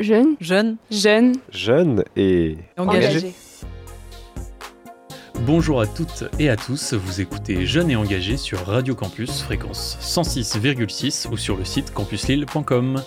Jeune. Jeune. Jeune. Jeune et Engagé. Bonjour à toutes et à tous, vous écoutez Jeunes et Engagés sur Radio Campus, fréquence 106,6 ou sur le site campuslille.com.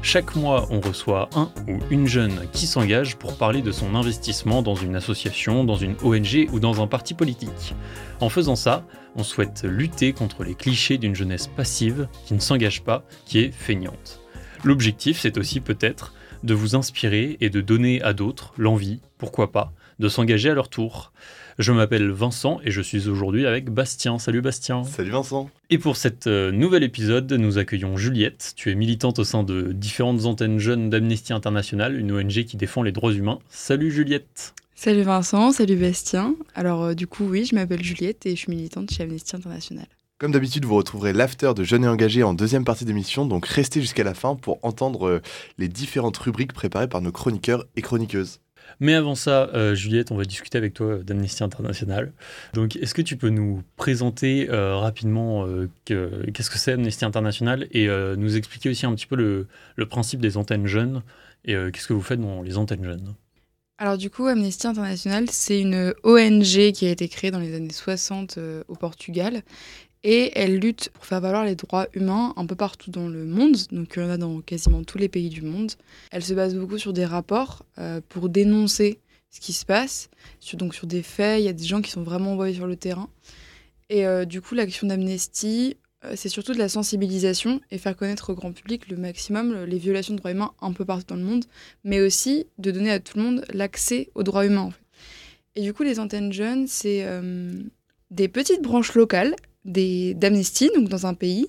Chaque mois, on reçoit un ou une jeune qui s'engage pour parler de son investissement dans une association, dans une ONG ou dans un parti politique. En faisant ça, on souhaite lutter contre les clichés d'une jeunesse passive qui ne s'engage pas, qui est feignante. L'objectif, c'est aussi peut-être de vous inspirer et de donner à d'autres l'envie, pourquoi pas, de s'engager à leur tour. Je m'appelle Vincent et je suis aujourd'hui avec Bastien. Salut Bastien. Salut Vincent. Et pour cet euh, nouvel épisode, nous accueillons Juliette. Tu es militante au sein de différentes antennes jeunes d'Amnesty International, une ONG qui défend les droits humains. Salut Juliette. Salut Vincent, salut Bastien. Alors euh, du coup oui, je m'appelle Juliette et je suis militante chez Amnesty International. Comme d'habitude, vous retrouverez l'after de Jeunes et Engagés en deuxième partie d'émission, donc restez jusqu'à la fin pour entendre euh, les différentes rubriques préparées par nos chroniqueurs et chroniqueuses. Mais avant ça, euh, Juliette, on va discuter avec toi d'Amnesty International. Donc, est-ce que tu peux nous présenter euh, rapidement euh, que- qu'est-ce que c'est Amnesty International et euh, nous expliquer aussi un petit peu le, le principe des antennes jeunes et euh, qu'est-ce que vous faites dans les antennes jeunes? Alors du coup Amnesty International c'est une ONG qui a été créée dans les années 60 euh, au Portugal et elle lutte pour faire valoir les droits humains un peu partout dans le monde, donc il y en a dans quasiment tous les pays du monde. Elle se base beaucoup sur des rapports euh, pour dénoncer ce qui se passe, sur, donc sur des faits, il y a des gens qui sont vraiment envoyés sur le terrain. Et euh, du coup l'action d'Amnesty, euh, c'est surtout de la sensibilisation et faire connaître au grand public le maximum les violations de droits humains un peu partout dans le monde, mais aussi de donner à tout le monde l'accès aux droits humains. Et du coup, les antennes jeunes, c'est des petites branches locales d'Amnesty, donc dans un pays.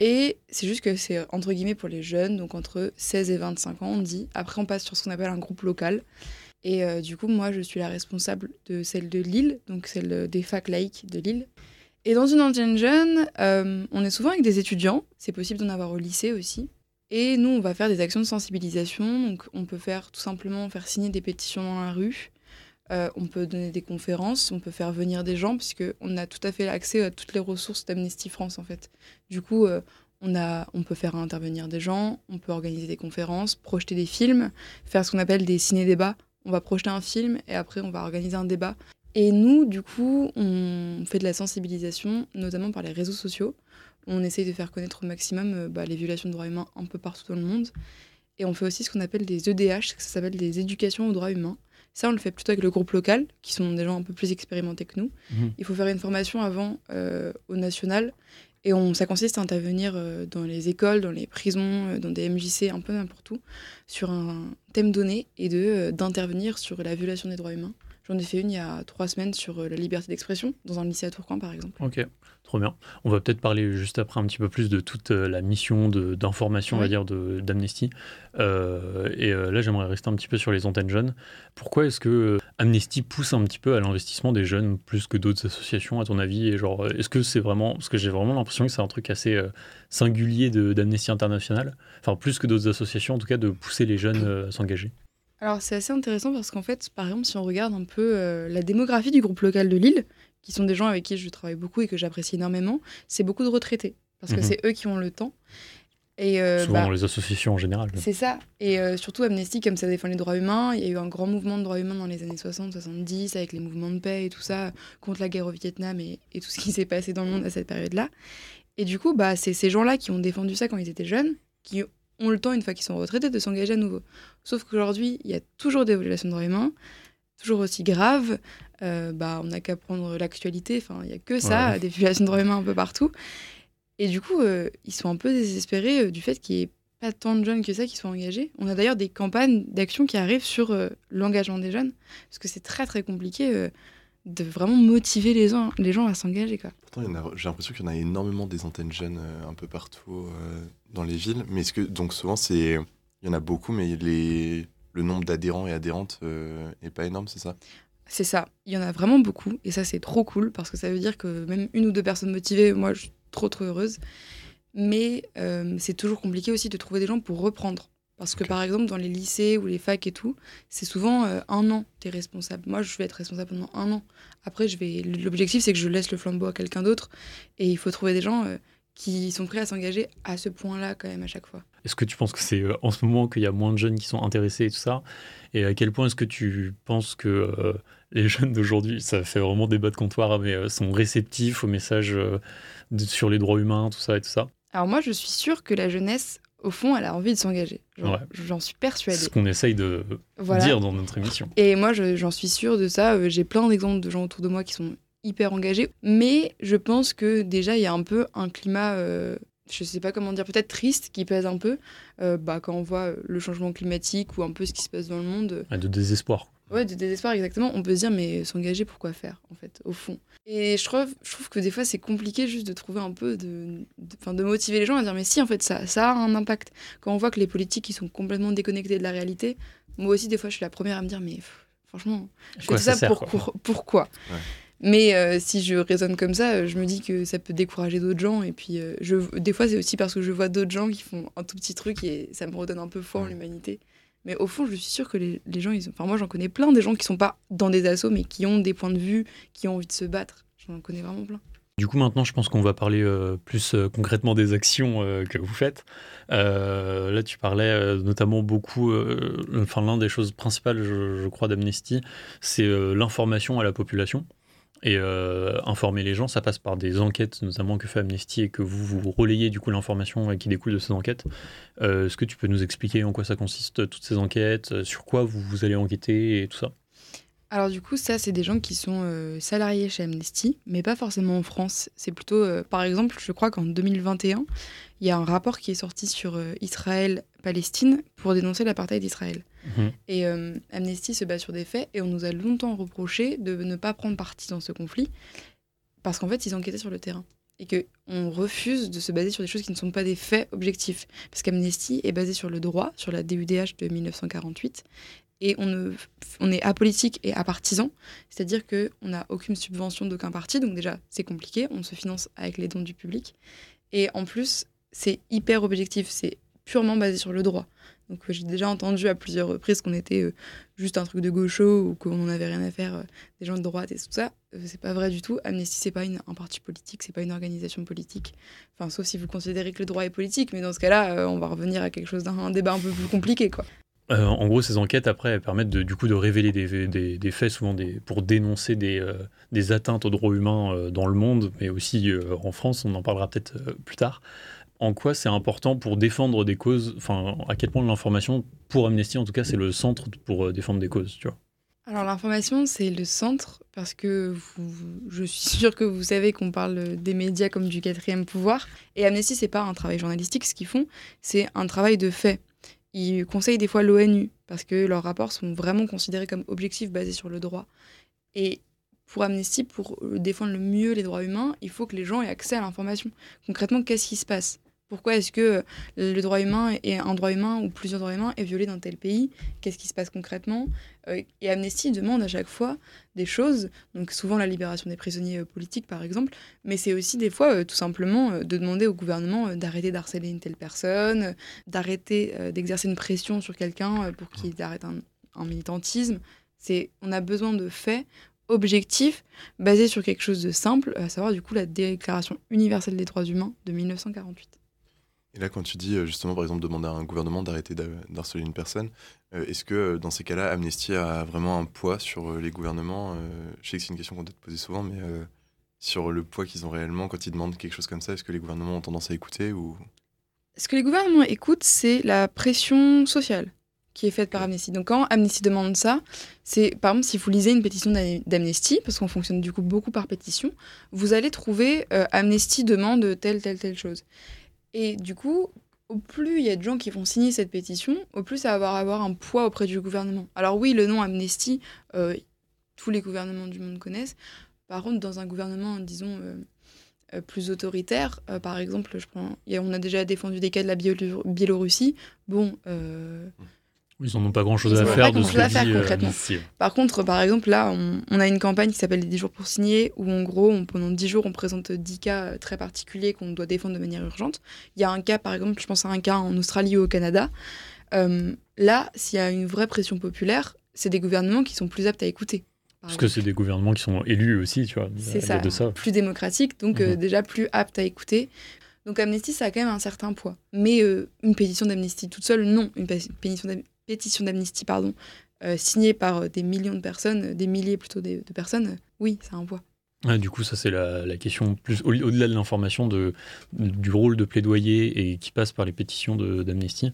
Et c'est juste que c'est entre guillemets pour les jeunes, donc entre 16 et 25 ans, on dit. Après, on passe sur ce qu'on appelle un groupe local. Et euh, du coup, moi, je suis la responsable de celle de Lille, donc celle des facs laïques de Lille. Et dans une antenne jeune, euh, on est souvent avec des étudiants. C'est possible d'en avoir au lycée aussi. Et nous, on va faire des actions de sensibilisation. Donc, on peut faire tout simplement faire signer des pétitions dans la rue. Euh, on peut donner des conférences, on peut faire venir des gens, puisqu'on a tout à fait accès à toutes les ressources d'Amnesty France, en fait. Du coup, euh, on, a, on peut faire intervenir des gens, on peut organiser des conférences, projeter des films, faire ce qu'on appelle des ciné-débats. On va projeter un film et après, on va organiser un débat. Et nous, du coup, on fait de la sensibilisation, notamment par les réseaux sociaux. On essaye de faire connaître au maximum euh, bah, les violations de droits humains un peu partout dans le monde. Et on fait aussi ce qu'on appelle des EDH, ça s'appelle des éducations aux droits humains. Ça, on le fait plutôt avec le groupe local, qui sont des gens un peu plus expérimentés que nous. Mhm. Il faut faire une formation avant euh, au national. Et on, ça consiste à intervenir euh, dans les écoles, dans les prisons, euh, dans des MJC, un peu n'importe où, sur un thème donné et de d'intervenir sur la violation des droits humains. J'en ai fait une il y a trois semaines sur euh, la liberté d'expression, dans un lycée à Tourcoing, par exemple. Ok, trop bien. On va peut-être parler juste après un petit peu plus de toute euh, la mission d'information, on va dire, de- d'Amnesty. Euh, et là, j'aimerais rester un petit peu sur les antennes jeunes. Pourquoi est-ce que Amnesty pousse un petit peu à l'investissement des jeunes plus que d'autres associations, à ton avis? Et genre, est-ce que c'est vraiment... Parce que j'ai vraiment l'impression que c'est un truc assez singulier de- d'Amnesty International. Enfin, plus que d'autres associations, en tout cas, de pousser les jeunes à s'engager? Alors c'est assez intéressant parce qu'en fait, par exemple, si on regarde un peu euh, la démographie du groupe local de Lille, qui sont des gens avec qui je travaille beaucoup et que j'apprécie énormément, c'est beaucoup de retraités, parce que Mhm. c'est eux qui ont le temps. Et euh, Souvent bah, dans les associations en général. c'est ça. Et euh, surtout Amnesty, comme ça défend les droits humains, il y a eu un grand mouvement de droits humains dans les années 60-70 avec les mouvements de paix et tout ça, contre la guerre au Vietnam et, et tout ce qui s'est passé dans le monde à cette période-là. Et du coup, bah, c'est ces gens-là qui ont défendu ça quand ils étaient jeunes, qui ont le temps, une fois qu'ils sont retraités, de s'engager à nouveau. Sauf qu'aujourd'hui, il y a toujours des violations de droits humains, toujours aussi graves. Euh, bah, on n'a qu'à prendre l'actualité, enfin, il n'y a que ça, Ouais. des violations de droits humains un peu partout. Et du coup, euh, ils sont un peu désespérés euh, du fait qu'il n'y ait pas tant de jeunes que ça qui sont engagés. On a d'ailleurs des campagnes d'action qui arrivent sur l'engagement des jeunes, parce que c'est très très compliqué de vraiment motiver les gens, les gens à s'engager. Quoi. Pourtant, j'ai l'impression qu'il y en a énormément des antennes jeunes euh, un peu partout euh, dans les villes. Mais est-ce que, donc souvent, c'est, il y en a beaucoup, mais les, le nombre d'adhérents et adhérentes euh, est pas énorme, c'est ça? C'est ça, il y en a vraiment beaucoup, et ça c'est trop cool, parce que ça veut dire que même une ou deux personnes motivées, moi je suis trop trop heureuse. Mais euh, c'est toujours compliqué aussi de trouver des gens pour reprendre. Parce que par exemple, dans les lycées ou les facs et tout, c'est souvent euh, un an, tu es responsable. Moi, je vais être responsable pendant un an. Après, je vais. L'objectif, c'est que je laisse le flambeau à quelqu'un d'autre. Et il faut trouver des gens euh, qui sont prêts à s'engager à ce point-là quand même à chaque fois. Est-ce que tu penses que c'est euh, en ce moment qu'il y a moins de jeunes qui sont intéressés et tout ça? Et à quel point est-ce que tu penses que euh, les jeunes d'aujourd'hui, ça fait vraiment débat de comptoir, mais euh, sont réceptifs aux messages sur les droits humains, tout ça et tout ça? Alors moi, je suis sûre que la jeunesse, au fond, elle a envie de s'engager. J'en suis persuadée. C'est ce qu'on essaye de dire dans notre émission. Et moi, j'en suis sûre de ça. J'ai plein d'exemples de gens autour de moi qui sont hyper engagés. Mais je pense que déjà, il y a un peu un climat, euh, je sais pas comment dire, peut-être triste qui pèse un peu euh, bah, quand on voit le changement climatique ou un peu ce qui se passe dans le monde. de désespoir. Ouais, de désespoir, exactement. On peut se dire, mais s'engager, pourquoi faire, en fait, au fond? Et je trouve, je trouve que des fois, c'est compliqué juste de trouver un peu de, de, de, motiver les gens à dire, mais si, en fait, ça, ça a un impact. Quand on voit que les politiques, ils sont complètement déconnectés de la réalité, moi aussi, des fois, je suis la première à me dire, mais franchement, je fais ça, pour, pourquoi mais euh, si je raisonne comme ça, je me dis que ça peut décourager d'autres gens. Et puis, euh, je, des fois, c'est aussi parce que je vois d'autres gens qui font un tout petit truc et ça me redonne un peu foi en l'humanité. Mais au fond, je suis sûre que les, gens, enfin, moi, j'en connais plein des gens qui sont pas dans des assauts, mais qui ont des points de vue, qui ont envie de se battre. J'en connais vraiment plein. Du coup, maintenant, je pense qu'on va parler euh, plus concrètement des actions que vous faites. là, tu parlais notamment beaucoup, enfin, l'un des choses principales, je crois, d'Amnesty, c'est l'information à la population. Et euh, informer les gens, ça passe par des enquêtes, notamment que fait Amnesty et que vous, vous relayez du coup l'information qui découle de ces enquêtes. Euh, est-ce que tu peux nous expliquer en quoi ça consiste, toutes ces enquêtes, euh, sur quoi vous, vous allez enquêter et tout ça? Alors du coup, ça, c'est des gens qui sont salariés chez Amnesty, mais pas forcément en France. C'est plutôt, par exemple, je crois qu'en 2021, il y a un rapport qui est sorti sur Israël-Palestine pour dénoncer l'apartheid d'Israël. Mhm. Et euh, Amnesty se base sur des faits et on nous a longtemps reproché de ne pas prendre parti dans ce conflit parce qu'en fait, ils enquêtaient sur le terrain et qu'on refuse de se baser sur des choses qui ne sont pas des faits objectifs. Parce qu'Amnesty est basé sur le droit, sur la DUDH de 1948, et on, est apolitique et apartisan, c'est-à-dire qu'on n'a aucune subvention d'aucun parti, donc déjà c'est compliqué, on se finance avec les dons du public, et en plus c'est hyper objectif, c'est purement basé sur le droit. Donc euh, j'ai déjà entendu à plusieurs reprises qu'on était euh, juste un truc de gaucho ou qu'on n'en avait rien à faire euh, des gens de droite et tout ça. c'est pas vrai du tout. Amnesty c'est pas un parti politique, c'est pas une organisation politique. Enfin sauf si vous considérez que le droit est politique, mais dans ce cas-là, on va revenir à quelque chose d'un débat un peu plus compliqué quoi. En gros, ces enquêtes, après, elles permettent de, du coup de révéler des, faits, souvent pour dénoncer des, des atteintes aux droits humains dans le monde, mais aussi en France, on en parlera peut-être plus tard en quoi c'est important pour défendre des causes, enfin à quel point l'information, pour Amnesty en tout cas, c'est le centre pour euh, défendre des causes, tu vois? Alors l'information, c'est le centre parce que je suis sûre que vous savez qu'on parle des médias comme du quatrième pouvoir. Et Amnesty, c'est pas un travail journalistique, ce qu'ils font, c'est un travail de fait. Ils conseillent des fois l'ONU parce que leurs rapports sont vraiment considérés comme objectifs basés sur le droit. Et pour Amnesty, pour défendre le mieux les droits humains, il faut que les gens aient accès à l'information. Concrètement, qu'est-ce qui se passe? Pourquoi est-ce que euh, le droit humain et un droit humain ou plusieurs droits humains est violé dans tel pays? Qu'est-ce qui se passe concrètement? Euh, Et Amnesty demande à chaque fois des choses, donc souvent la libération des prisonniers euh, politiques par exemple, mais c'est aussi des fois tout simplement de demander au gouvernement d'arrêter d'harceler une telle personne, d'arrêter d'exercer une pression sur quelqu'un pour qu'il arrête un, militantisme. C'est, on a besoin de faits objectifs basés sur quelque chose de simple, à savoir du coup la Déclaration universelle des droits humains de 1948. Et là, quand tu dis euh, justement, par exemple, demander à un gouvernement d'arrêter d'harceler une personne, euh, est-ce que euh, dans ces cas-là, Amnesty a vraiment un poids sur les gouvernements Je sais que c'est une question qu'on doit te poser souvent, mais sur le poids qu'ils ont réellement quand ils demandent quelque chose comme ça, est-ce que les gouvernements ont tendance à écouter ou? Ce que les gouvernements écoutent, c'est la pression sociale qui est faite par Amnesty. Donc quand Amnesty demande ça, c'est par exemple si vous lisez une pétition d'Amnesty, parce qu'on fonctionne du coup beaucoup par pétition, vous allez trouver Amnesty demande telle, telle, telle chose. Et du coup, au plus il y a de gens qui vont signer cette pétition, au plus ça va avoir un poids auprès du gouvernement. Alors oui, le nom Amnesty, euh, tous les gouvernements du monde connaissent. Par contre, dans un gouvernement, disons, euh, euh, plus autoritaire, par exemple, je prends, on a déjà défendu des cas de la Biélorussie. Bon, ils n'en ont pas grand-chose à faire de ce que faire, euh, concrètement. Par contre, par exemple, là, on, a une campagne qui s'appelle les 10 jours pour signer, où en gros, pendant 10 jours, on présente 10 cas euh, très particuliers qu'on doit défendre de manière urgente. Il y a un cas, par exemple, je pense à un cas en Australie ou au Canada. Euh, là, s'il y a une vraie pression populaire, c'est des gouvernements qui sont plus aptes à écouter. Parce que c'est des gouvernements qui sont élus aussi, tu vois. C'est ça, plus démocratiques, donc mhm. déjà plus aptes à écouter. Donc Amnesty, ça a quand même un certain poids. Mais euh, une pétition d'Amnesty toute seule, non. Une pétition d'Amnesty, pardon, euh, signée par des millions de personnes, des milliers plutôt de, personnes, oui, ça a un poids. du coup, ça c'est la, question plus au-delà de l'information de, du rôle de plaidoyer et qui passe par les pétitions d'Amnesty.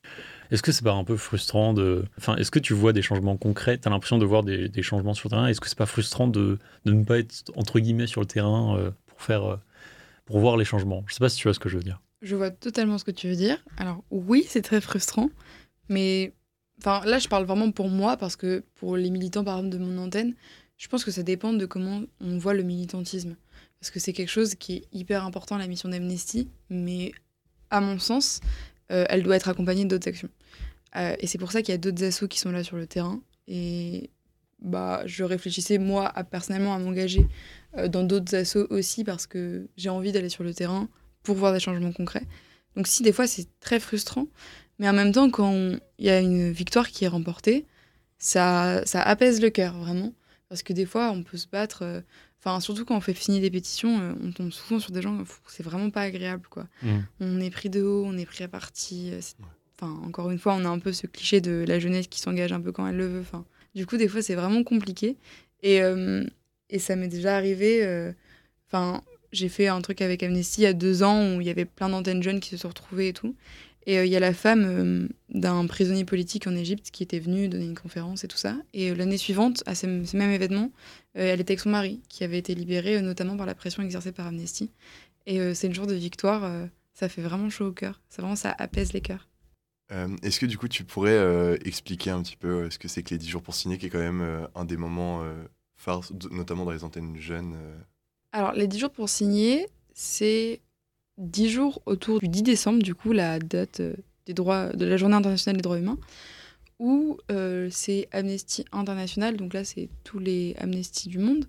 Est-ce que c'est pas un peu frustrant de, enfin, est-ce que tu vois des changements concrets? T'as l'impression de voir des, changements sur le terrain Est-ce que c'est pas frustrant de, de, ne pas être entre guillemets sur le terrain euh, pour faire pour voir les changements? Je sais pas si tu vois ce que je veux dire. Je vois totalement ce que tu veux dire. Alors oui, c'est très frustrant, mais là je parle vraiment pour moi parce que pour les militants par exemple de mon antenne, je pense que ça dépend de comment on voit le militantisme parce que c'est quelque chose qui est hyper important la mission d'Amnesty, mais à mon sens, euh, elle doit être accompagnée d'autres actions. Euh, et c'est pour ça qu'il y a d'autres assos qui sont là sur le terrain et bah je réfléchissais moi personnellement à m'engager euh, dans d'autres assos aussi parce que j'ai envie d'aller sur le terrain pour voir des changements concrets. Donc si des fois c'est très frustrant, mais en même temps quand il y a une victoire qui est remportée, ça, ça apaise le cœur vraiment. Parce que des fois on peut se battre, euh, enfin surtout quand on fait signer des pétitions, euh, on tombe souvent sur des gens, c'est vraiment pas agréable quoi. Mmh. On est pris de haut, on est pris à partie. Enfin encore une fois on a un peu ce cliché de la jeunesse qui s'engage un peu quand elle le veut. Enfin, du coup des fois c'est vraiment compliqué. Et, et ça m'est déjà arrivé. Euh, enfin, j'ai fait un truc avec Amnesty il y a deux ans où il y avait plein d'antennes jeunes qui se sont retrouvées et tout. Et euh, il y a la femme euh, d'un prisonnier politique en Égypte qui était venue donner une conférence et tout ça. Et l'année suivante, à ce, même événement, elle était avec son mari qui avait été libéré notamment par la pression exercée par Amnesty. Et c'est le jour de victoire. ça fait vraiment chaud au cœur. Ça vraiment ça apaise les cœurs. Est-ce que du coup tu pourrais expliquer un petit peu ce que c'est que les 10 jours pour signer, qui est quand même un des moments notamment dans les antennes jeunes euh? Alors, les 10 jours pour signer, c'est 10 jours autour du 10 décembre, du coup, la date euh, des droits, de la Journée internationale des droits humains, où euh, c'est Amnesty International, donc là, c'est tous les Amnesty du monde,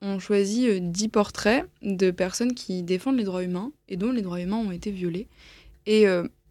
ont choisi 10 portraits de personnes qui défendent les droits humains et dont les droits humains ont été violés. Et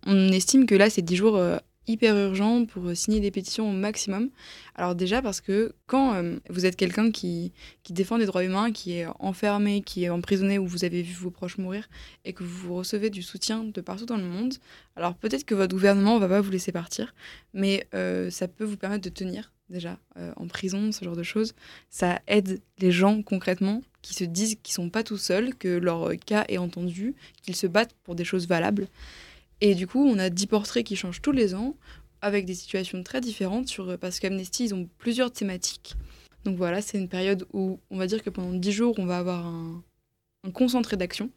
on estime que là, c'est 10 jours hyper urgent pour euh, signer des pétitions au maximum. Alors déjà parce que quand euh, vous êtes quelqu'un qui, défend les droits humains, qui est enfermé, qui est emprisonné ou vous avez vu vos proches mourir et que vous recevez du soutien de partout dans le monde, alors peut-être que votre gouvernement va pas vous laisser partir, mais euh, ça peut vous permettre de tenir déjà en prison, ce genre de choses. Ça aide les gens concrètement qui se disent qu'ils sont pas tout seuls, que leur cas est entendu, qu'ils se battent pour des choses valables. Et du coup, on a 10 portraits qui changent tous les ans, avec des situations très différentes, sur, parce qu'Amnesty, ils ont plusieurs thématiques. Donc voilà, c'est une période où on va dire que pendant 10 jours, on va avoir un, concentré d'action.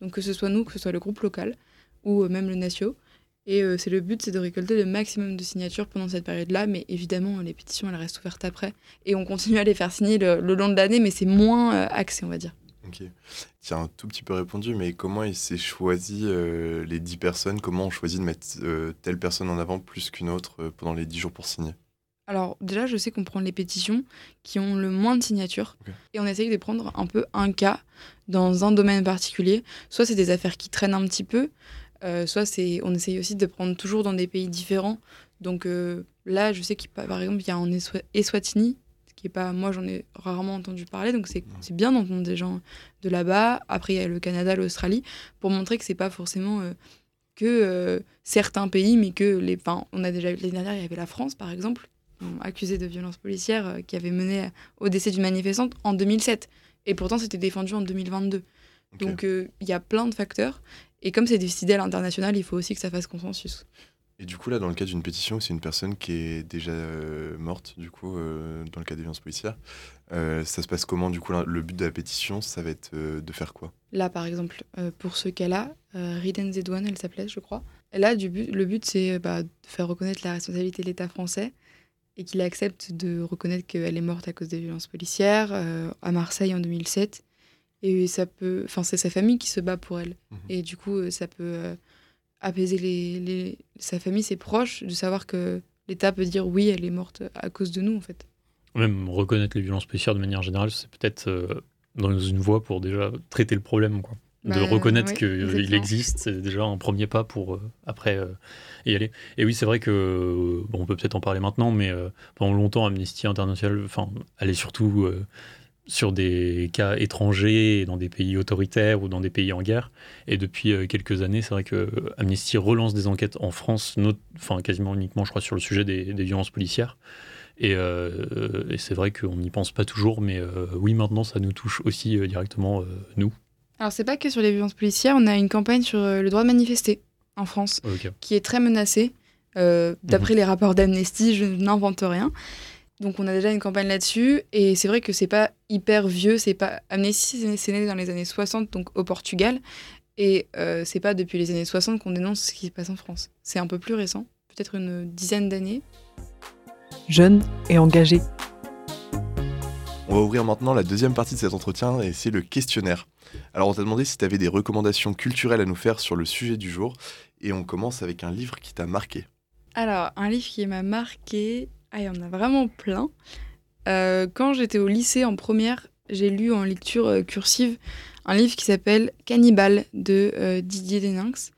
Donc que ce soit nous, que ce soit le groupe local, ou euh, même le Natio. Et euh, c'est le but, c'est de récolter le maximum de signatures pendant cette période-là. Mais évidemment, les pétitions, elles restent ouvertes après. Et on continue à les faire signer le, long de l'année, mais c'est moins euh, axé, on va dire. Ok. Tu as un tout petit peu répondu, mais comment il s'est choisi euh, les 10 personnes? Comment on choisit de mettre euh, telle personne en avant plus qu'une autre euh, pendant les 10 jours pour signer? Alors, déjà, je sais qu'on prend les pétitions qui ont le moins de signatures et on essaye de prendre un peu un cas dans un domaine particulier. Soit c'est des affaires qui traînent un petit peu, soit c'est on essaye aussi de prendre toujours dans des pays différents. Donc là, je sais qu'il par exemple, il y a en Eswatini pas. Moi, j'en ai rarement entendu parler, donc c'est bien d'entendre des gens de là-bas. Après, il y a le Canada, l'Australie, pour montrer que c'est pas forcément euh, que euh, certains pays, mais que les. Enfin, on a déjà l'année dernière, il y avait la France, par exemple, accusée de violence policière, euh, qui avait mené au décès d'une manifestante en 2007. Et pourtant, c'était défendu en 2022. Donc, il y a plein de facteurs. Et comme c'est décidé à l'international, il faut aussi que ça fasse consensus. Et du coup, là, dans le cas d'une pétition, c'est une personne qui est déjà euh, morte, du coup, euh, dans le cas des violences policières. Euh, ça se passe comment, du coup, le but de la pétition, ça va être de faire quoi? Là, par exemple, pour ce cas-là, Riden Zedouane, elle s'appelait, je crois. Et là, du but, le but, c'est bah, de faire reconnaître la responsabilité de l'État français et qu'il accepte de reconnaître qu'elle est morte à cause des violences policières à Marseille en 2007. Et ça peut, enfin, c'est sa famille qui se bat pour elle. Mmh et du coup, ça peut apaiser les, sa famille, ses proches, de savoir que l'État peut dire oui, elle est morte à cause de nous, en fait. Même reconnaître les violences policières de manière générale, c'est peut-être euh, dans une voie pour déjà traiter le problème. Quoi. de bah, reconnaître qu'il existe, c'est déjà un premier pas pour euh, après euh, y aller. Et oui, c'est vrai que, bon, on peut peut-être en parler maintenant, mais pendant longtemps, Amnesty International, enfin, elle est surtout sur des cas étrangers, dans des pays autoritaires ou dans des pays en guerre. Et depuis euh, quelques années, c'est vrai que Amnesty relance des enquêtes en France, enfin quasiment uniquement, je crois, sur le sujet des, violences policières. Et, c'est vrai qu'on n'y pense pas toujours, mais oui, maintenant, ça nous touche aussi directement, nous. Alors, c'est pas que sur les violences policières, on a une campagne sur le droit de manifester en France, qui est très menacée. D'après mhm. les rapports d'Amnesty, je n'invente rien. Donc on a déjà une campagne là-dessus et c'est vrai que c'est pas hyper vieux, c'est pas Amnesty c'est né dans les années 60 donc au Portugal et euh, c'est pas depuis les années 60 qu'on dénonce ce qui se passe en France. C'est un peu plus récent, peut-être une dizaine d'années. Jeune et engagé. On va ouvrir maintenant la deuxième partie de cet entretien et c'est le questionnaire. Alors on t'a demandé si tu avais des recommandations culturelles à nous faire sur le sujet du jour et on commence avec un livre qui t'a marqué. Alors un livre qui m'a marqué, ah, il y en a vraiment plein. Euh, quand j'étais au lycée en première, j'ai lu en lecture euh, cursive un livre qui s'appelle Cannibal de euh, Didier Deninx.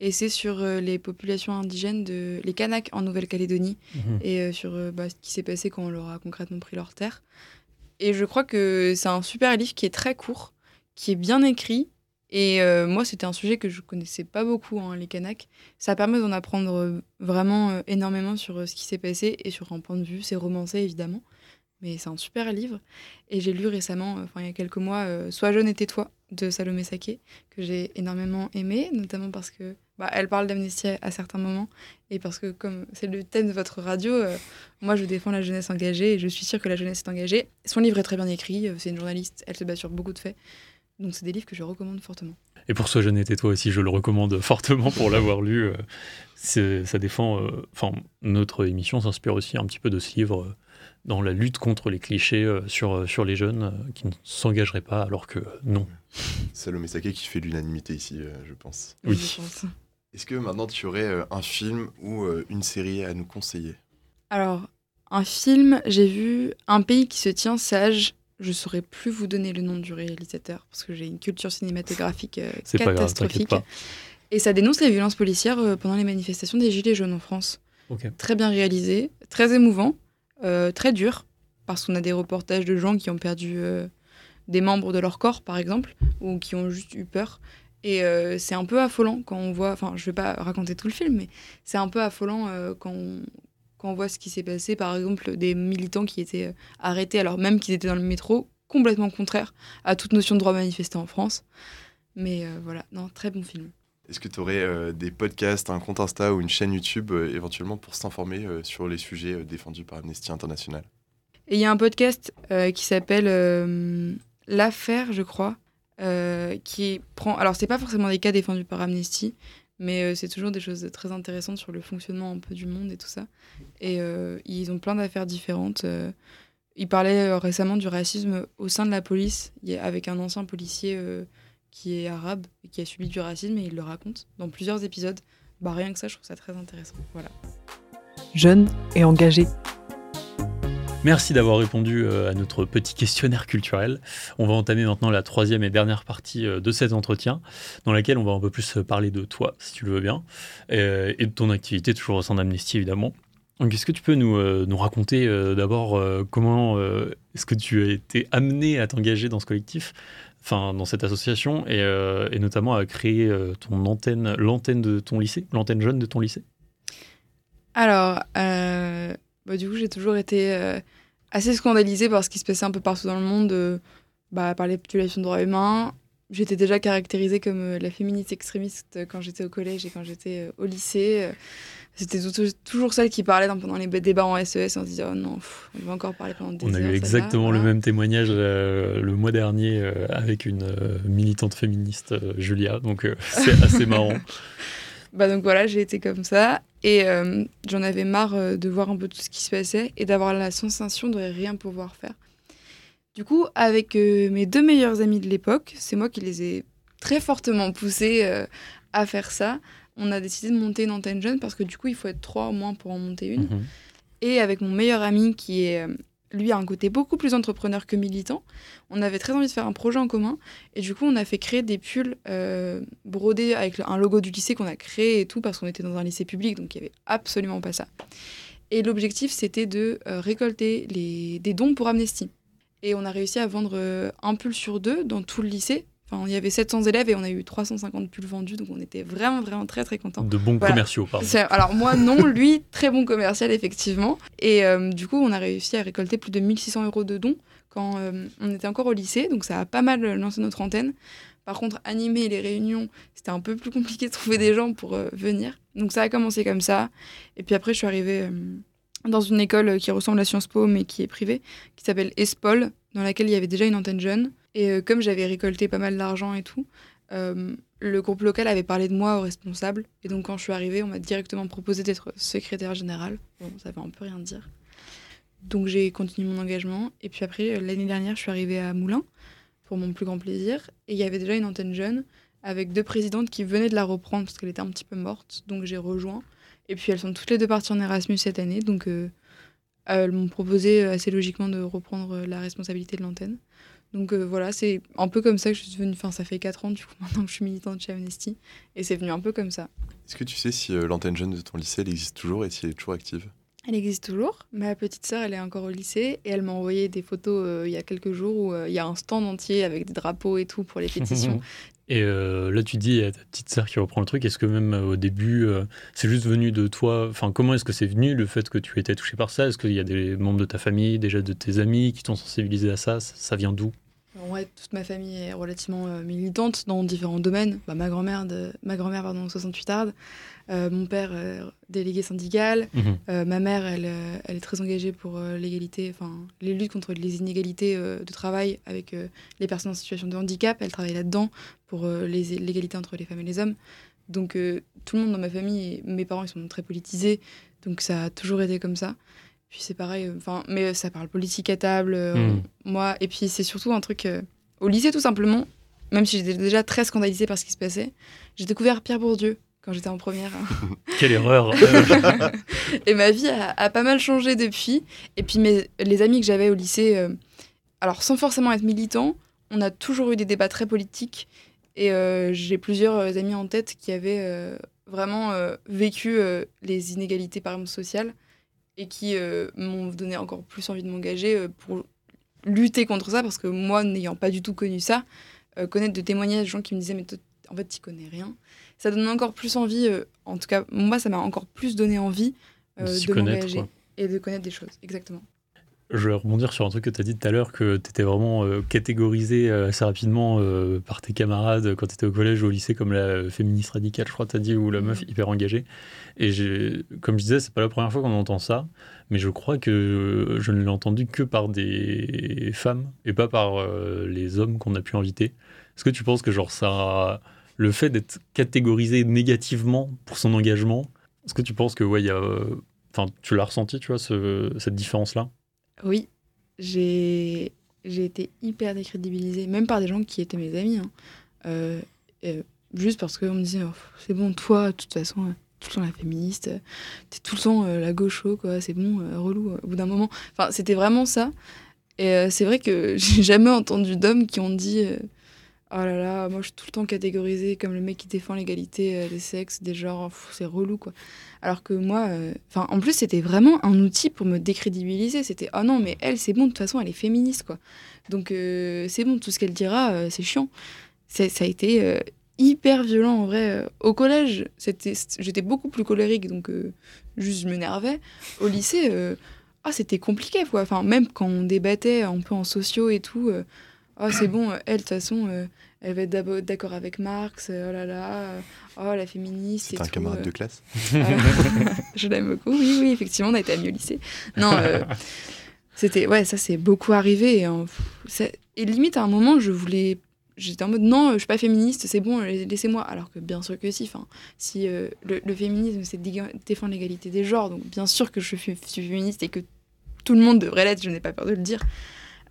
Et c'est sur les populations indigènes, de, les Kanaks en Nouvelle-Calédonie, mhm. et sur bah, ce qui s'est passé quand on leur a concrètement pris leur terre. Et je crois que c'est un super livre qui est très court, qui est bien écrit, et moi, c'était un sujet que je connaissais pas beaucoup, hein, les Kanaks. Ça permet d'en apprendre vraiment énormément sur ce qui s'est passé et sur un point de vue. C'est romancé, évidemment. Mais c'est un super livre. Et j'ai lu récemment, enfin il y a quelques mois, Sois jeune et tais-toi de Salomé Saké, que j'ai énormément aimé, notamment parce que bah, elle parle d'amnistie à certains moments et parce que comme c'est le thème de votre radio, moi je défends la jeunesse engagée et je suis sûre que la jeunesse est engagée. Son livre est très bien écrit, c'est une journaliste, elle se bat sur beaucoup de faits. Donc c'est des livres que je recommande fortement. Et pour Sois jeune et toi aussi, je le recommande fortement pour l'avoir lu. Euh, ça défend. Euh, enfin, notre émission s'inspire aussi un petit peu de ce livre euh, dans la lutte contre les clichés sur, sur les jeunes qui ne s'engageraient pas alors que non. Salomé Saké qui fait l'unanimité ici, je pense. Oui. Est-ce que maintenant tu aurais un film ou une série à nous conseiller? Alors, un film, j'ai vu Un pays qui se tient sage je saurais plus vous donner le nom du réalisateur parce que j'ai une culture cinématographique euh, catastrophique. et ça dénonce les violences policières euh, pendant les manifestations des Gilets jaunes en France. Très bien réalisé, très émouvant, euh, très dur, parce qu'on a des reportages de gens qui ont perdu des membres de leur corps, par exemple, ou qui ont juste eu peur. Et c'est un peu affolant quand on voit, enfin je vais pas raconter tout le film, mais c'est un peu affolant quand, on, quand on voit ce qui s'est passé, par exemple, des militants qui étaient euh, arrêtés alors même qu'ils étaient dans le métro, complètement contraire à toute notion de droit manifester en France. Mais euh, voilà, non, très bon film. Est-ce que tu aurais euh, des podcasts, un compte Insta ou une chaîne YouTube éventuellement pour s'informer sur les sujets défendus par Amnesty International? Il y a un podcast qui s'appelle L'affaire, je crois, qui prend. Alors, c'est pas forcément des cas défendus par Amnesty, mais euh, c'est toujours des choses très intéressantes sur le fonctionnement un peu du monde et tout ça. Et euh, ils ont plein d'affaires différentes. Euh. ils parlaient récemment du racisme au sein de la police, avec un ancien policier qui est arabe et qui a subi du racisme, et il le raconte dans plusieurs épisodes. Bah, rien que ça, je trouve ça très intéressant. Voilà. Jeune et engagé. Merci d'avoir répondu euh, à notre petit questionnaire culturel. On va entamer maintenant la troisième et dernière partie euh, de cet entretien, dans laquelle on va un peu plus euh, parler de toi, si tu le veux bien, et de ton activité, toujours au sein d'Amnesty, évidemment. Donc, est-ce que tu peux nous, nous raconter d'abord comment est-ce que tu as été amené à t'engager dans ce collectif, enfin dans cette association, et, et notamment à créer ton antenne, l'antenne de ton lycée, l'antenne jeune de ton lycée? Alors, bah, du coup, j'ai toujours été euh, assez scandalisée par ce qui se passait un peu partout dans le monde, euh, bah, par les populations de droits humains. J'étais déjà caractérisée comme euh, la féministe extrémiste quand j'étais au collège et quand j'étais au lycée. C'était toujours celle qui parlait pendant les débats en SES en se disant oh non, on va encore parler pendant des On a eu exactement le même témoignage le mois dernier avec une militante féministe, Julia, donc c'est assez marrant. Bah donc voilà, j'ai été comme ça. Et euh, j'en avais marre euh, de voir un peu tout ce qui se passait et d'avoir la sensation de rien pouvoir faire. Du coup, avec euh, mes deux meilleurs amis de l'époque, c'est moi qui les ai très fortement poussés à faire ça. On a décidé de monter une antenne jeune parce que du coup, il faut être trois au moins pour en monter une. Mhm. Et avec mon meilleur ami qui est lui a un côté beaucoup plus entrepreneur que militant. On avait très envie de faire un projet en commun et du coup on a fait créer des pulls euh, brodés avec un logo du lycée qu'on a créé et tout parce qu'on était dans un lycée public donc il n'y avait absolument pas ça. Et l'objectif c'était de euh, récolter les, des dons pour Amnesty. Et on a réussi à vendre euh, un pull sur deux dans tout le lycée. Enfin, il y avait 700 élèves et on a eu 350 pulls vendus, donc on était vraiment, vraiment très, très contents. De bons Voilà. commerciaux, pardon. Alors moi non, lui très bon commercial effectivement. Et euh, du coup on a réussi à récolter plus de 1600 euros de dons quand euh, on était encore au lycée, donc ça a pas mal lancé notre antenne. Par contre animer les réunions, c'était un peu plus compliqué de trouver des gens pour euh, venir. Donc ça a commencé comme ça. Et puis après je suis arrivée dans une école qui ressemble à Sciences Po mais qui est privée, qui s'appelle ESPOL, dans laquelle il y avait déjà une antenne jeune. Et euh, comme j'avais récolté pas mal d'argent et tout, euh, le groupe local avait parlé de moi au responsable. Et donc, quand je suis arrivée, on m'a directement proposé d'être secrétaire générale. Bon, ça veut un peu rien dire. Donc, j'ai continué mon engagement. Et puis après, euh, l'année dernière, je suis arrivée à Moulins pour mon plus grand plaisir. Et il y avait déjà une antenne jeune avec deux présidentes qui venaient de la reprendre parce qu'elle était un petit peu morte. Donc, j'ai rejoint. Et puis, elles sont toutes les deux parties en Erasmus cette année. Donc, elles m'ont proposé assez logiquement de reprendre la responsabilité de l'antenne. Donc euh, voilà, c'est un peu comme ça que je suis devenue. Enfin, ça fait 4 ans du coup maintenant que je suis militante chez Amnesty. Et c'est venu un peu comme ça. Est-ce que tu sais si euh, l'antenne jeune de ton lycée elle existe toujours et si elle est toujours active? Elle existe toujours. Ma petite sœur, elle est encore au lycée. Et elle m'a envoyé des photos euh, il y a quelques jours où euh, il y a un stand entier avec des drapeaux et tout pour les pétitions. Et euh, là, tu dis à ta petite sœur qui reprend le truc, est-ce que même euh, au début, euh, c'est juste venu de toi? Enfin, comment est-ce que c'est venu le fait que tu étais touché par ça? Est-ce qu'il y a des membres de ta famille, déjà de tes amis, qui t'ont sensibilisé à ça? Ça, ça vient d'où? Ouais, toute ma famille est relativement euh, militante dans différents domaines. Bah, ma grand-mère, de... ma grand-mère pardon, 68 ardes. Euh, mon père, euh, délégué syndical. Mhm. Euh, ma mère, elle, elle est très engagée pour l'égalité, enfin les luttes contre les inégalités de travail avec les personnes en situation de handicap. Elle travaille là-dedans pour les- l'égalité entre les femmes et les hommes. Donc tout le monde dans ma famille, mes parents, ils sont très politisés, donc ça a toujours été comme ça. Puis c'est pareil, euh, enfin, mais ça parle politique à table, euh, Mhm. moi. Et puis c'est surtout un truc euh, au lycée tout simplement. Même si j'étais déjà très scandalisée par ce qui se passait, j'ai découvert Pierre Bourdieu quand j'étais en première. Quelle erreur et ma vie a, a pas mal changé depuis. Et puis mes, les amis que j'avais au lycée, euh, alors sans forcément être militant, on a toujours eu des débats très politiques. Et euh, j'ai plusieurs euh, amis en tête qui avaient euh, vraiment euh, vécu euh, les inégalités, par exemple, sociales, et qui euh, m'ont donné encore plus envie de m'engager euh, pour lutter contre ça, parce que moi, n'ayant pas du tout connu ça, euh, connaître de témoignages de gens qui me disaient, mais en fait, tu connais rien, ça donne encore plus envie, en tout cas, moi, ça m'a encore plus donné envie de m'engager et de connaître des choses, exactement. Je vais rebondir sur un truc que tu as dit tout à l'heure, que tu étais vraiment euh, catégorisé euh, assez rapidement euh, par tes camarades quand tu étais au collège ou au lycée comme la féministe radicale, je crois tu as dit, ou la meuf hyper engagée. Et comme je disais, c'est pas la première fois qu'on entend ça, mais je crois que je ne l'ai entendu que par des femmes et pas par euh, les hommes qu'on a pu inviter. Est-ce que tu penses que genre ça, le fait d'être catégorisé négativement pour son engagement, est-ce que tu penses que ouais, y a, enfin, tu l'as ressenti, tu vois, ce- cette différence-là? Oui, j'ai été hyper décrédibilisée, même par des gens qui étaient mes amis. hein. Euh, juste parce qu'on me disait, Oh, c'est bon, toi, de toute façon, euh, tout le temps la féministe, t'es tout le temps euh, la gaucho, quoi, c'est bon, relou, au bout d'un moment. Enfin, c'était vraiment ça. Et c'est vrai que j'ai jamais entendu d'hommes qui ont dit, oh là là, moi je suis tout le temps catégorisée comme le mec qui défend l'égalité euh, des sexes, des genres, c'est relou, quoi. Alors que moi, euh, enfin, en plus, c'était vraiment un outil pour me décrédibiliser. C'était, oh non, mais elle, c'est bon, de toute façon, elle est féministe, quoi. Donc, euh, c'est bon, tout ce qu'elle dira, c'est chiant. Ça a été hyper violent, en vrai. Au collège, c'était, j'étais beaucoup plus colérique, donc juste, je m'énervais. Au lycée, ah, c'était compliqué, quoi. Enfin, même quand on débattait un peu en sociaux et tout, oh, c'est bon, euh, elle, de toute façon, euh, elle va être d'accord avec Marx, euh, oh là là, oh, la féministe C'est un tout, camarade euh. de classe je l'aime beaucoup, oui, oui, effectivement, on a été amis au lycée. Non, c'était, ouais, ça c'est beaucoup arrivé. Et, limite, à un moment, je voulais. J'étais en mode non, je suis pas féministe, c'est bon, laissez-moi. Alors que bien sûr que si. Enfin, si euh, le, le féminisme, c'est défendre l'égalité des genres, donc bien sûr que je suis, suis féministe et que tout le monde devrait l'être, je n'ai pas peur de le dire.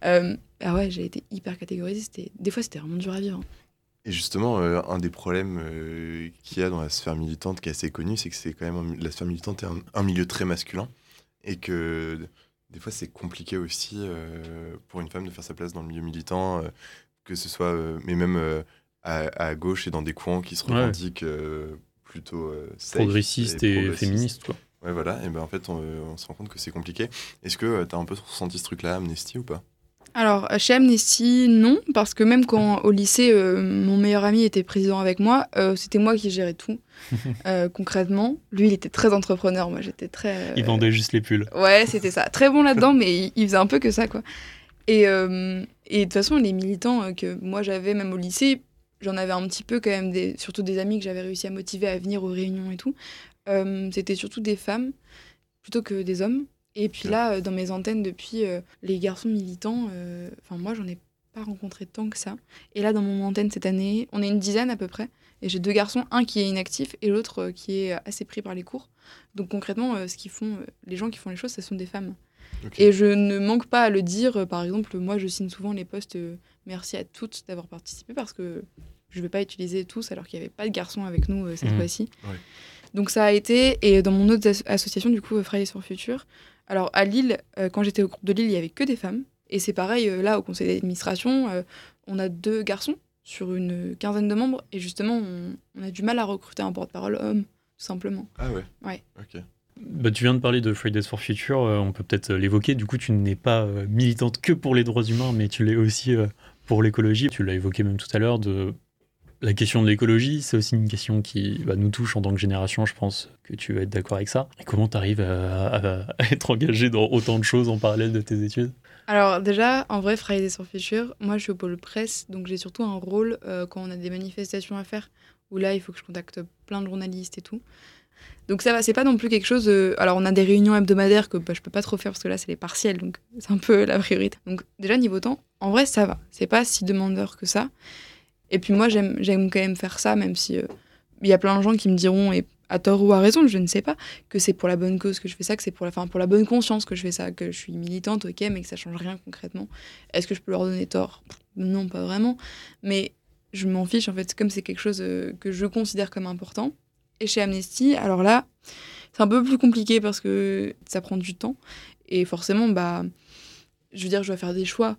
Euh, ah ouais, j'ai été hyper catégorisée. C'était, des fois, c'était vraiment dur à vivre. hein. Et justement, euh, un des problèmes euh, qu'il y a dans la sphère militante qui est assez connu, c'est que c'est quand même un- la sphère militante est un, un milieu très masculin et que des fois c'est compliqué aussi euh, pour une femme de faire sa place dans le milieu militant, euh, que ce soit, euh, mais même euh, à, à gauche et dans des courants qui se Ouais. revendiquent euh, plutôt euh, safe Progressiste et, progressistes. féministe, quoi. Ouais, voilà, et ben en fait on, on se rend compte que c'est compliqué. Est-ce que tu as un peu ressenti ce truc-là, Amnesty ou pas? Alors, chez Amnesty, non, parce que même quand au lycée, euh, mon meilleur ami était président avec moi, euh, c'était moi qui gérais tout. Euh, concrètement, lui, il était très entrepreneur, moi j'étais très. Il vendait juste les pulls. Ouais, c'était ça. Très bon là-dedans, mais il, il faisait un peu que ça, quoi. Et, et de toute façon, les militants que moi j'avais, même au lycée, j'en avais un petit peu quand même, des, surtout des amis que j'avais réussi à motiver à venir aux réunions et tout. C'était surtout des femmes plutôt que des hommes. Et puis là, euh, dans mes antennes, depuis euh, les garçons militants, euh, enfin moi j'en ai pas rencontré tant que ça. Et là, dans mon antenne cette année, on est une dizaine à peu près. Et j'ai deux garçons, un qui est inactif et l'autre qui est assez pris par les cours. Donc concrètement, ce qu'ils font, les gens qui font les choses, ce sont des femmes. Et je ne manque pas à le dire. Par exemple, moi, je signe souvent les posts euh, merci à toutes d'avoir participé parce que je ne vais pas utiliser tous alors qu'il n'y avait pas de garçons avec nous euh, cette Mhm. fois-ci. Ouais. Donc ça a été, et dans mon autre as- association, du coup, Fridays for Future, alors à Lille, euh, quand j'étais au groupe de Lille, il y avait que des femmes. Et c'est pareil, euh, là, au conseil d'administration, euh, on a deux garçons sur une quinzaine de membres. Et justement, on, on a du mal à recruter un porte-parole homme, tout simplement. Ah ouais Ouais. Ok. Bah, tu viens de parler de Fridays for Future, euh, on peut peut-être l'évoquer. Du coup, tu n'es pas euh, militante que pour les droits humains, mais tu l'es aussi euh, pour l'écologie. Tu l'as évoqué même tout à l'heure, de la question de l'écologie, c'est aussi une question qui bah, nous touche en tant que génération, je pense que tu vas être d'accord avec ça. Comment tu arrives à, être engagé dans autant de choses en parallèle de tes études? Alors déjà, en vrai, Fridays for Future, moi je suis au pôle presse, donc j'ai surtout un rôle euh, quand on a des manifestations à faire, où là il faut que je contacte plein de journalistes et tout. Donc ça va, c'est pas non plus quelque chose... euh, Alors on a des réunions hebdomadaires que bah, je peux pas trop faire parce que là c'est les partiels, donc c'est un peu la priorité. Donc déjà niveau temps, en vrai ça va, c'est pas si demandeur que ça. Et puis moi j'aime quand même faire ça, même si euh, il y a plein de gens qui me diront, à tort ou à raison, je ne sais pas, que c'est pour la bonne cause que je fais ça, que c'est pour la, enfin, pour la bonne conscience que je fais ça, que je suis militante, ok, mais que ça change rien concrètement. Est-ce que je peux leur donner tort? Non, pas vraiment. Mais je m'en fiche, en fait, comme c'est quelque chose euh, que je considère comme important. Et chez Amnesty, alors là, c'est un peu plus compliqué parce que ça prend du temps. Et forcément, bah, je veux dire, je dois faire des choix.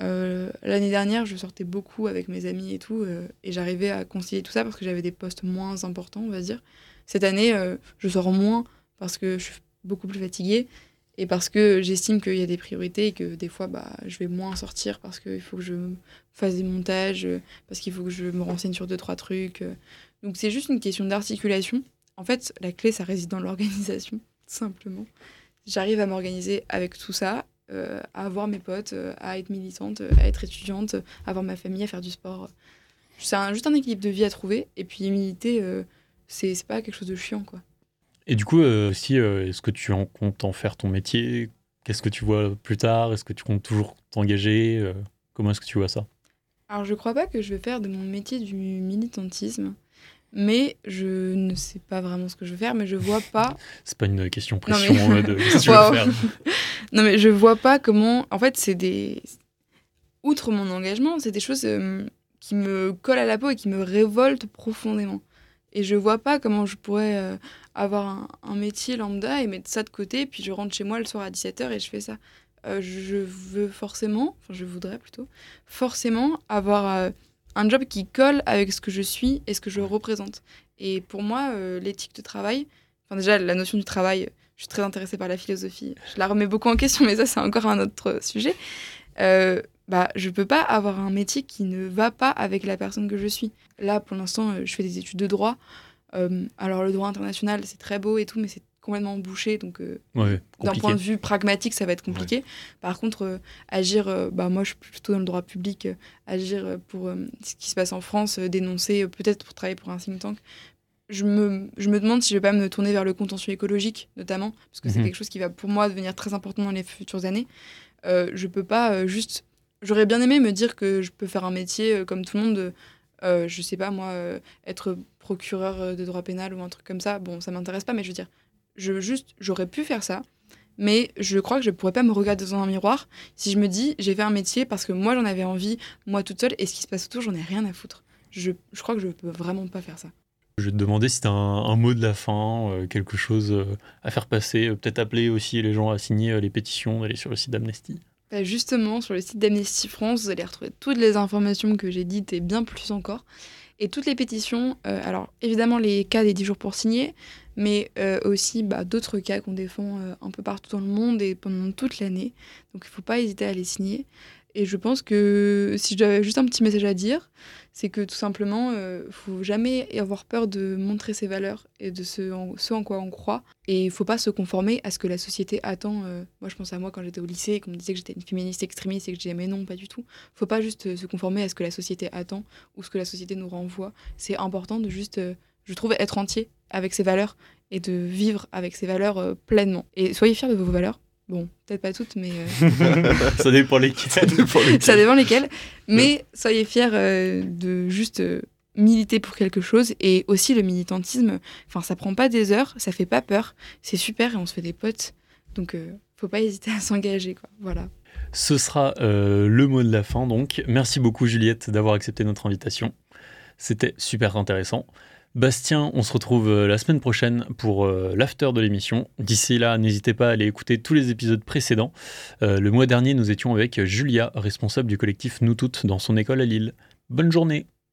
Euh, L'année dernière, je sortais beaucoup avec mes amis et tout, euh, et j'arrivais à concilier tout ça parce que j'avais des postes moins importants, on va dire. Cette année, euh, je sors moins parce que je suis beaucoup plus fatiguée et parce que j'estime qu'il y a des priorités et que des fois, bah, je vais moins sortir parce qu'il faut que je fasse des montages, parce qu'il faut que je me renseigne sur deux, trois trucs. Donc c'est juste une question d'articulation. En fait, la clé, ça réside dans l'organisation, simplement. J'arrive à m'organiser avec tout ça, euh, à avoir mes potes, euh, à être militante, euh, à être étudiante, à avoir ma famille, à faire du sport. C'est un- juste un équilibre de vie à trouver. Et puis militer, c'est c'est pas quelque chose de chiant, quoi. Et du coup, si, est-ce que tu en comptes en faire ton métier? Qu'est-ce que tu vois plus tard? Est-ce que tu comptes toujours t'engager? Comment est-ce que tu vois ça? Alors, je crois pas que je vais faire de mon métier du militantisme, mais je ne sais pas vraiment ce que je veux faire, mais je vois pas. C'est pas une question Non, mais- pression de qu'est-ce que tu veux faire. non, mais je vois pas comment. En fait, c'est des. Outre mon engagement, c'est des choses euh, qui me collent à la peau et qui me révoltent profondément. Et je vois pas comment je pourrais euh, avoir un, métier lambda et mettre ça de côté, puis je rentre chez moi le soir à 17h et je fais ça. Euh, je veux forcément, enfin je voudrais plutôt, forcément avoir un job qui colle avec ce que je suis et ce que je représente. Et pour moi, l'éthique de travail, enfin déjà la notion du travail, suis très intéressée par la philosophie, je la remets beaucoup en question, mais ça c'est encore un autre sujet. Euh, bah, je peux pas avoir un métier qui ne va pas avec la personne que je suis. Là, pour l'instant, euh, je fais des études de droit. Euh, alors, le droit international, c'est très beau et tout, mais c'est complètement bouché. Donc, euh, Ouais, d'un point de vue pragmatique, ça va être compliqué. Par contre, euh, agir, euh, bah, moi, je suis plutôt dans le droit public, agir pour ce qui se passe en France, dénoncer, peut-être pour travailler pour un think tank. Je me, je me demande si je vais pas me tourner vers le contentieux écologique, notamment, parce que c'est Mhm. quelque chose qui va pour moi devenir très important dans les futures années. Euh, je peux pas euh, juste. J'aurais bien aimé me dire que je peux faire un métier euh, comme tout le monde. euh, je sais pas, moi, être procureur de droit pénal ou un truc comme ça. Bon, ça m'intéresse pas, mais je veux dire, je, juste, j'aurais pu faire ça. Mais je crois que je pourrais pas me regarder dans un miroir si je me dis j'ai fait un métier parce que moi j'en avais envie, moi toute seule, et ce qui se passe autour, j'en ai rien à foutre. Je, je crois que je peux vraiment pas faire ça. Je vais te demander si tu as un, mot de la fin, euh, quelque chose euh, à faire passer, euh, peut-être appeler aussi les gens à signer les pétitions, d'aller sur le site d'Amnesty. Bah, justement, sur le site d'Amnesty France, vous allez retrouver toutes les informations que j'ai dites et bien plus encore. Et toutes les pétitions, alors évidemment les cas des 10 jours pour signer, mais aussi bah, d'autres cas qu'on défend un peu partout dans le monde et pendant toute l'année. Donc il ne faut pas hésiter à les signer. Et je pense que si j'avais juste un petit message à dire, c'est que tout simplement, euh, faut jamais avoir peur de montrer ses valeurs et de ce en, en quoi on croit. Et il faut pas se conformer à ce que la société attend. euh. moi, je pense à moi quand j'étais au lycée, qu'on me disait que j'étais une féministe extrémiste et que je disais mais non, pas du tout. faut pas juste euh, se conformer à ce que la société attend ou ce que la société nous renvoie. C'est important de juste, je trouve, être entier avec ses valeurs et de vivre avec ses valeurs pleinement. Et soyez fiers de vos valeurs. Bon, peut-être pas toutes, mais euh, Ça dépend lesquels. ça dépend lesquelles. Mais soyez fiers euh, de juste euh, militer pour quelque chose. Et aussi le militantisme, enfin, ça prend pas des heures, ça fait pas peur. C'est super et on se fait des potes. Donc, euh, faut pas hésiter à s'engager, quoi. Voilà. Ce sera euh, le mot de la fin, donc. Merci beaucoup, Juliette, d'avoir accepté notre invitation. C'était super intéressant. Bastien, on se retrouve euh, la semaine prochaine pour euh, l'after de l'émission. D'ici là, n'hésitez pas à aller écouter tous les épisodes précédents. Euh, le mois dernier, nous étions avec Julia, responsable du collectif Nous Toutes dans son école à Lille. Bonne journée